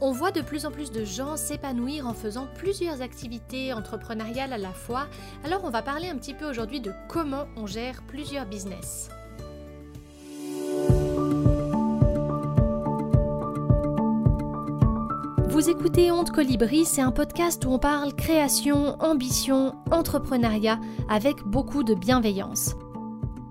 On voit de plus en plus de gens s'épanouir en faisant plusieurs activités entrepreneuriales à la fois, alors on va parler un petit peu aujourd'hui de comment on gère plusieurs business. Vous écoutez Honte Colibri, c'est un podcast où on parle création, ambition, entrepreneuriat avec beaucoup de bienveillance.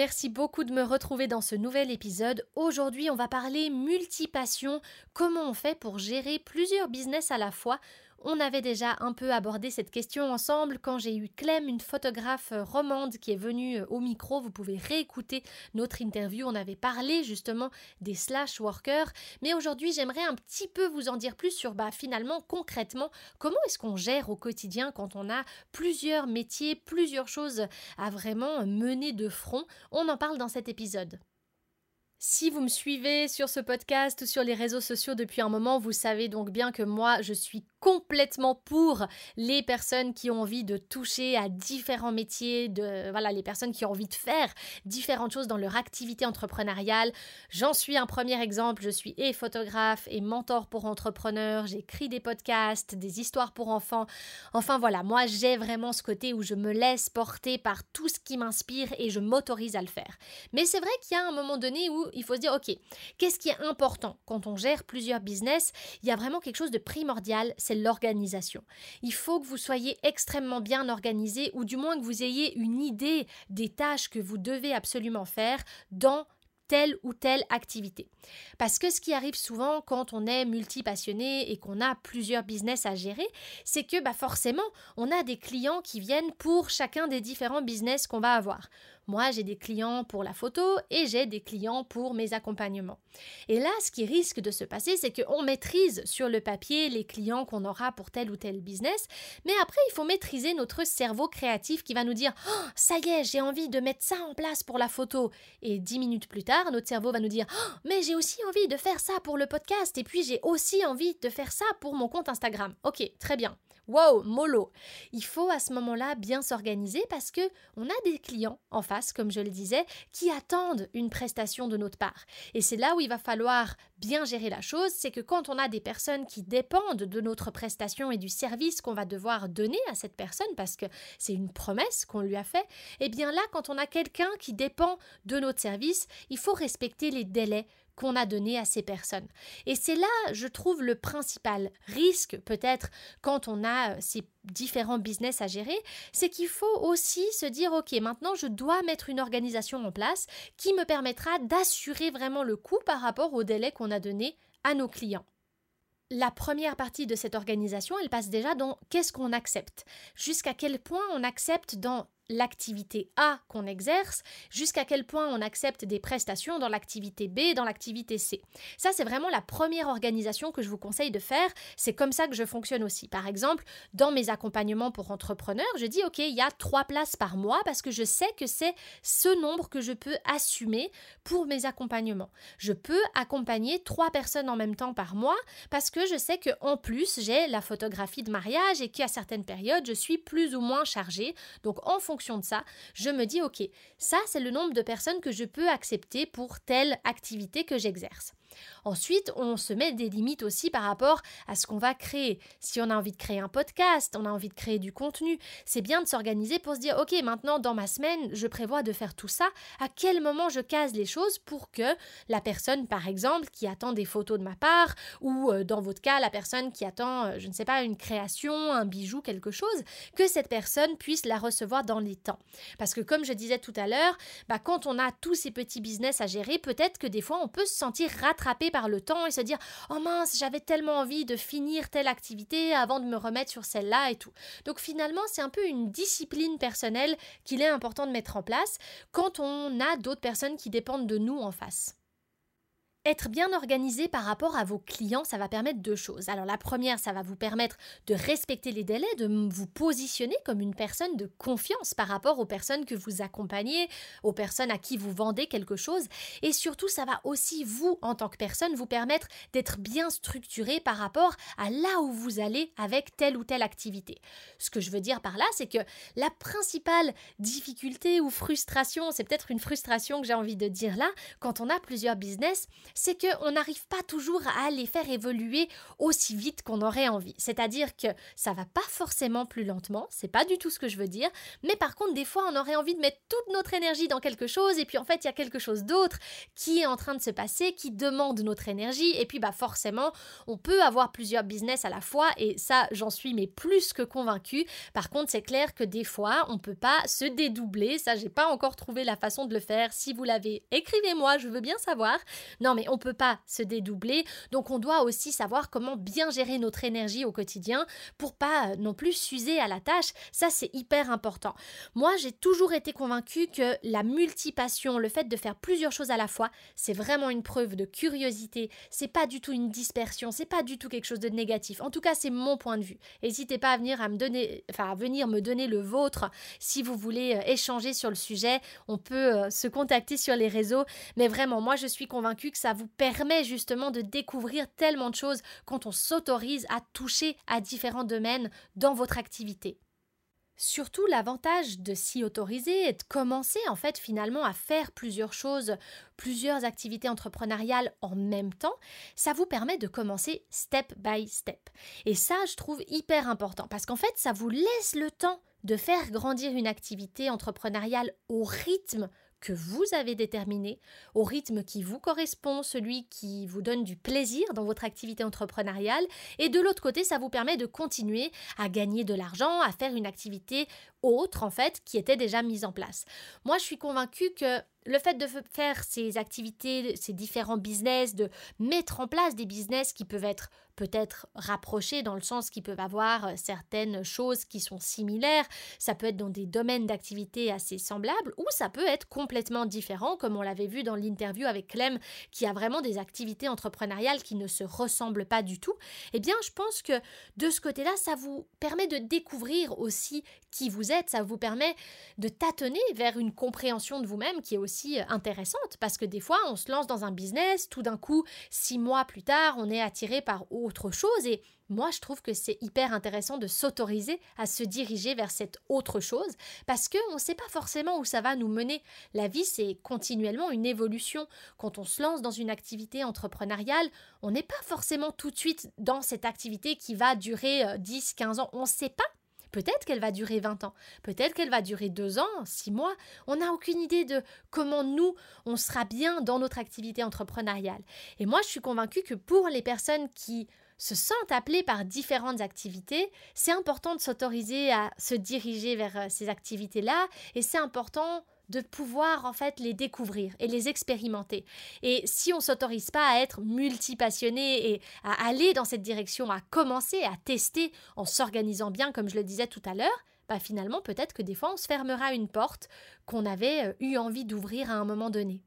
Merci beaucoup de me retrouver dans ce nouvel épisode. Aujourd'hui, on va parler multipassion, comment on fait pour gérer plusieurs business à la fois on avait déjà un peu abordé cette question ensemble quand j'ai eu Clem, une photographe euh, romande qui est venue euh, au micro. Vous pouvez réécouter notre interview. On avait parlé justement des slash workers. Mais aujourd'hui, j'aimerais un petit peu vous en dire plus sur bah, finalement, concrètement, comment est-ce qu'on gère au quotidien quand on a plusieurs métiers, plusieurs choses à vraiment mener de front? On en parle dans cet épisode. Si vous me suivez sur ce podcast ou sur les réseaux sociaux depuis un moment, vous savez donc bien que moi, je suis complètement pour les personnes qui ont envie de toucher à différents métiers, de voilà, les personnes qui ont envie de faire différentes choses dans leur activité entrepreneuriale. J'en suis un premier exemple, je suis et photographe et mentor pour entrepreneurs, j'écris des podcasts, des histoires pour enfants. Enfin voilà, moi j'ai vraiment ce côté où je me laisse porter par tout ce qui m'inspire et je m'autorise à le faire. Mais c'est vrai qu'il y a un moment donné où il faut se dire, OK, qu'est-ce qui est important? Quand on gère plusieurs business Il y a vraiment quelque chose de primordial, c'est l'organisation. Il faut que vous soyez extrêmement bien organisé ou du moins que vous ayez une idée des tâches que vous devez absolument faire dans telle ou telle activité. Parce que ce qui arrive souvent quand on est multipassionné et qu'on a plusieurs business à gérer, c'est que bah forcément, on a des clients qui viennent pour chacun des différents business qu'on va avoir. Moi, j'ai des clients pour la photo et j'ai des clients pour mes accompagnements. Et là, ce qui risque de se passer, c'est qu'on maîtrise sur le papier les clients qu'on aura pour tel ou tel business, mais après, il faut maîtriser notre cerveau créatif qui va nous dire oh, ça y est, j'ai envie de mettre ça en place pour la photo. Et dix minutes plus tard, notre cerveau va nous dire oh, mais j'ai aussi envie de faire ça pour le podcast et puis j'ai aussi envie de faire ça pour mon compte Instagram. Ok, très bien. Wow, mollo. Il faut à ce moment-là bien s'organiser parce que on a des clients en face, comme je le disais, qui attendent une prestation de notre part. Et c'est là où il va falloir bien gérer la chose, c'est que quand on a des personnes qui dépendent de notre prestation et du service qu'on va devoir donner à cette personne parce que c'est une promesse qu'on lui a fait, eh bien là, quand on a quelqu'un qui dépend de notre service, il faut respecter les délais qu'on a donné à ces personnes. Et c'est là, je trouve, le principal risque peut-être quand on a euh, ces différents business à gérer, c'est qu'il faut aussi se dire, OK, maintenant je dois mettre une organisation en place qui me permettra d'assurer vraiment le coût par rapport au délai qu'on a donné à nos clients. La première partie de cette organisation, elle passe déjà dans qu'est-ce qu'on accepte, jusqu'à quel point on accepte dans l'activité A qu'on exerce, jusqu'à quel point on accepte des prestations dans l'activité B, dans l'activité C. Ça, c'est vraiment la première organisation que je vous conseille de faire. C'est comme ça que je fonctionne aussi. Par exemple, dans mes accompagnements pour entrepreneurs, je dis, OK, il y a trois places par mois parce que je sais que c'est ce nombre que je peux assumer pour mes accompagnements. Je peux accompagner trois personnes en même temps par mois parce que je sais que en plus, j'ai la photographie de mariage et qu'à certaines périodes, je suis plus ou moins chargée. Donc, en fonction de ça, je me dis, OK, ça c'est le nombre de personnes que je peux accepter pour telle activité que j'exerce. Ensuite, on se met des limites aussi par rapport à ce qu'on va créer. Si on a envie de créer un podcast, on a envie de créer du contenu, c'est bien de s'organiser pour se dire, OK, maintenant dans ma semaine, je prévois de faire tout ça. À quel moment je case les choses pour que la personne, par exemple, qui attend des photos de ma part, ou euh, dans votre cas, la personne qui attend, euh, je ne sais pas, une création, un bijou, quelque chose, que cette personne puisse la recevoir dans dans temps. Parce que comme je disais tout à l'heure, bah, quand on a tous ces petits business à gérer, peut-être que des fois on peut se sentir rattrapé par le temps et se dire oh mince, j'avais tellement envie de finir telle activité avant de me remettre sur celle-là et tout. Donc finalement, c'est un peu une discipline personnelle qu'il est important de mettre en place quand on a d'autres personnes qui dépendent de nous en face. Être bien organisé par rapport à vos clients, ça va permettre deux choses. Alors la première, ça va vous permettre de respecter les délais, de vous positionner comme une personne de confiance par rapport aux personnes que vous accompagnez, aux personnes à qui vous vendez quelque chose. Et surtout, ça va aussi vous, en tant que personne, vous permettre d'être bien structuré par rapport à là où vous allez avec telle ou telle activité. Ce que je veux dire par là, c'est que la principale difficulté ou frustration, c'est peut-être une frustration que j'ai envie de dire là, quand on a plusieurs business, c'est qu'on n'arrive pas toujours à les faire évoluer aussi vite qu'on aurait envie. C'est-à-dire que ça va pas forcément plus lentement, c'est pas du tout ce que je veux dire, mais par contre, des fois, on aurait envie de mettre toute notre énergie dans quelque chose, et puis en fait, il y a quelque chose d'autre qui est en train de se passer, qui demande notre énergie, et puis bah forcément, on peut avoir plusieurs business à la fois, et ça, j'en suis mais plus que convaincue. Par contre, c'est clair que des fois, on peut pas se dédoubler, ça, j'ai pas encore trouvé la façon de le faire. Si vous l'avez, écrivez-moi, je veux bien savoir. Non, mais on peut pas se dédoubler. Donc on doit aussi savoir comment bien gérer notre énergie au quotidien pour pas euh, non plus s'user à la tâche. Ça c'est hyper important. Moi, j'ai toujours été convaincue que la multipassion, le fait de faire plusieurs choses à la fois, c'est vraiment une preuve de curiosité. C'est pas du tout une dispersion, c'est pas du tout quelque chose de négatif. En tout cas, c'est mon point de vue. N'hésitez pas à venir me donner enfin à venir me donner le vôtre si vous voulez euh, échanger sur le sujet. On peut euh, se contacter sur les réseaux, mais vraiment moi je suis convaincue que ça vous permet justement de découvrir tellement de choses quand on s'autorise à toucher à différents domaines dans votre activité. Surtout, l'avantage de s'y autoriser et de commencer en fait finalement à faire plusieurs choses, plusieurs activités entrepreneuriales en même temps, ça vous permet de commencer step by step. Et ça, je trouve hyper important parce qu'en fait, ça vous laisse le temps de faire grandir une activité entrepreneuriale au rythme que vous avez déterminé, au rythme qui vous correspond, celui qui vous donne du plaisir dans votre activité entrepreneuriale, et de l'autre côté, ça vous permet de continuer à gagner de l'argent, à faire une activité autre en fait qui était déjà mise en place. Moi, je suis convaincue que le fait de faire ces activités, ces différents business, de mettre en place des business qui peuvent être peut-être rapprochés dans le sens qu'ils peuvent avoir euh, certaines choses qui sont similaires, ça peut être dans des domaines d'activité assez semblables ou ça peut être complètement différent comme on l'avait vu dans l'interview avec Clem qui a vraiment des activités entrepreneuriales qui ne se ressemblent pas du tout. Eh bien, je pense que de ce côté-là, ça vous permet de découvrir aussi qui vous êtes, ça vous permet de tâtonner vers une compréhension de vous-même qui est aussi euh, intéressante parce que des fois on se lance dans un business, tout d'un coup, six mois plus tard, on est attiré par autre chose et moi je trouve que c'est hyper intéressant de s'autoriser à se diriger vers cette autre chose parce qu'on ne sait pas forcément où ça va nous mener. La vie c'est continuellement une évolution. Quand on se lance dans une activité entrepreneuriale, on n'est pas forcément tout de suite dans cette activité qui va durer 10, euh, 15 ans. On ne sait pas Peut-être qu'elle va durer 20 ans, peut-être qu'elle va durer 2 ans, 6 mois. On n'a aucune idée de comment nous, on sera bien dans notre activité entrepreneuriale. Et moi, je suis convaincue que pour les personnes qui se sentent appelées par différentes activités, c'est important de s'autoriser à se diriger vers euh, ces activités-là et c'est important de pouvoir en fait les découvrir et les expérimenter. Et si on s'autorise pas à être multipassionné et à aller dans cette direction, à commencer à tester en s'organisant bien, comme je le disais tout à l'heure, bah finalement peut-être que des fois on se fermera une porte qu'on avait euh, eu envie d'ouvrir à un moment donné.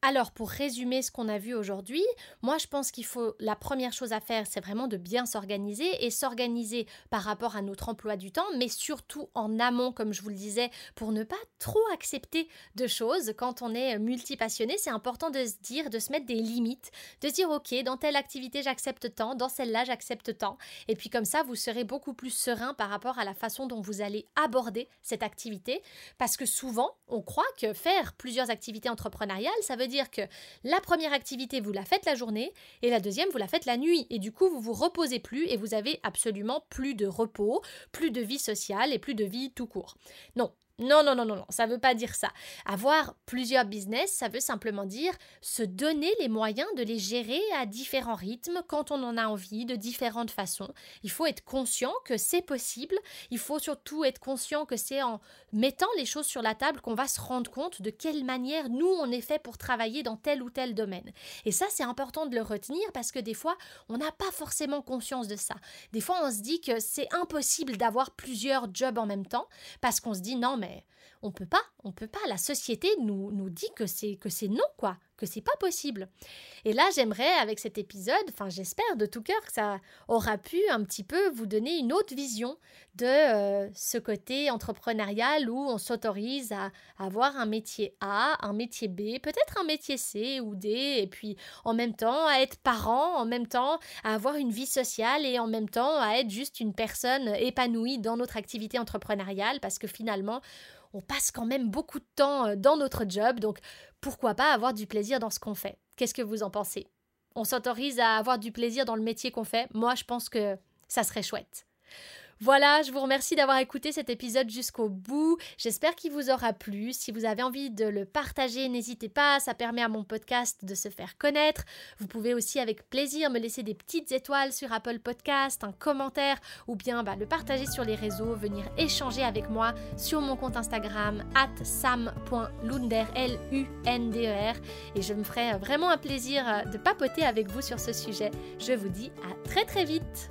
Alors, pour résumer ce qu'on a vu aujourd'hui, moi je pense qu'il faut la première chose à faire, c'est vraiment de bien s'organiser et s'organiser par rapport à notre emploi du temps, mais surtout en amont, comme je vous le disais, pour ne pas trop accepter de choses. Quand on est multipassionné, c'est important de se dire, de se mettre des limites, de dire ok, dans telle activité j'accepte tant, dans celle-là j'accepte tant, et puis comme ça vous serez beaucoup plus serein par rapport à la façon dont vous allez aborder cette activité, parce que souvent on croit que faire plusieurs activités entrepreneuriales, ça veut dire que la première activité, vous la faites la journée et la deuxième, vous la faites la nuit. Et du coup, vous vous reposez plus et vous avez absolument plus de repos, plus de vie sociale et plus de vie tout court. Non, Non, non, non, non, non, ça ne veut pas dire ça. Avoir plusieurs business, ça veut simplement dire se donner les moyens de les gérer à différents rythmes quand on en a envie, de différentes façons. Il faut être conscient que c'est possible. Il faut surtout être conscient que c'est en mettant les choses sur la table qu'on va se rendre compte de quelle manière nous on est fait pour travailler dans tel ou tel domaine. Et ça, c'est important de le retenir parce que des fois, on n'a pas forcément conscience de ça. Des fois, on se dit que c'est impossible d'avoir plusieurs jobs en même temps parce qu'on se dit non, mais on peut pas, on peut pas. La société nous, nous dit que c'est que c'est non quoi, que c'est pas possible. Et là, j'aimerais avec cet épisode, enfin j'espère de tout cœur que ça aura pu un petit peu vous donner une autre vision de euh, ce côté entrepreneurial où on s'autorise à avoir un métier A, un métier B, peut-être un métier C ou D, et puis en même temps à être parent, en même temps à avoir une vie sociale et en même temps à être juste une personne épanouie dans notre activité entrepreneuriale parce que finalement on passe quand même beaucoup de temps euh, dans notre job, donc pourquoi pas avoir du plaisir dans ce qu'on fait? Qu'est-ce que vous en pensez? On s'autorise à avoir du plaisir dans le métier qu'on fait? Moi, je pense que ça serait chouette. Voilà, je vous remercie d'avoir écouté cet épisode jusqu'au bout. J'espère qu'il vous aura plu. Si vous avez envie de le partager, n'hésitez pas, ça permet à mon podcast de se faire connaître. Vous pouvez aussi avec plaisir me laisser des petites étoiles sur Apple Podcast, un commentaire ou bien bah, le partager sur les réseaux, venir échanger avec moi sur mon compte Instagram at sam.lunder, L-U-N-D-E-R. Et je me ferai vraiment un plaisir de papoter avec vous sur ce sujet. Je vous dis à très très vite